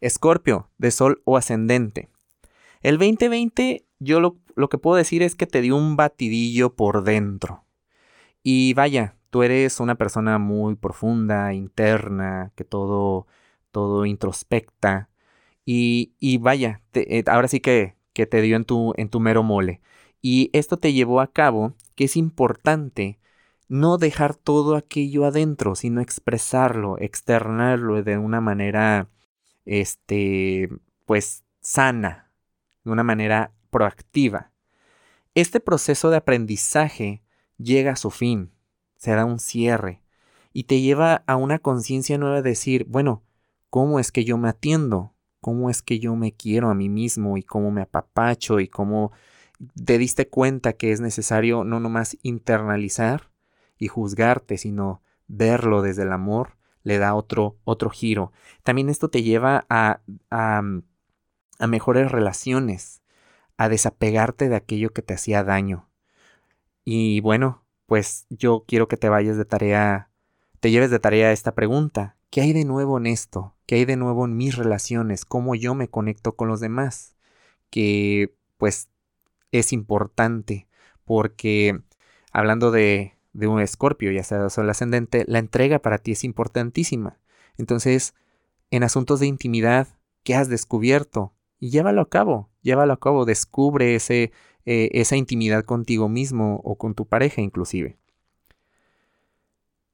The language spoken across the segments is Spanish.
Escorpio, de Sol o ascendente. El 2020, yo lo, lo, que puedo decir es que te dio un batidillo por dentro. Y vaya, tú eres una persona muy profunda, interna, que todo, todo introspecta. Y, y vaya, eh, ahora sí que, que te dio en tu, en tu mero mole. Y esto te llevó a cabo que es importante no dejar todo aquello adentro, sino expresarlo, externarlo de una manera, este, pues sana, de una manera proactiva. Este proceso de aprendizaje llega a su fin, se da un cierre y te lleva a una conciencia nueva de decir, bueno, ¿cómo es que yo me atiendo? ¿Cómo es que yo me quiero a mí mismo y cómo me apapacho y cómo te diste cuenta que es necesario no nomás internalizar, y juzgarte, sino verlo desde el amor, le da otro, otro giro. También esto te lleva a, a, a mejores relaciones, a desapegarte de aquello que te hacía daño. Y bueno, pues yo quiero que te vayas de tarea, te lleves de tarea esta pregunta. ¿Qué hay de nuevo en esto? ¿Qué hay de nuevo en mis relaciones? ¿Cómo yo me conecto con los demás? Que pues es importante porque hablando de, de un escorpio, ya sea sol ascendente, la entrega para ti es importantísima. Entonces, en asuntos de intimidad, ¿qué has descubierto? Y llévalo a cabo, llévalo a cabo, descubre ese, eh, esa intimidad contigo mismo o con tu pareja inclusive.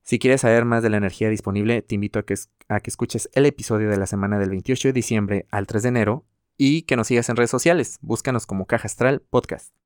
Si quieres saber más de la energía disponible, te invito a que, a que escuches el episodio de la semana del 28 de diciembre al 3 de enero y que nos sigas en redes sociales. Búscanos como Caja Astral Podcast.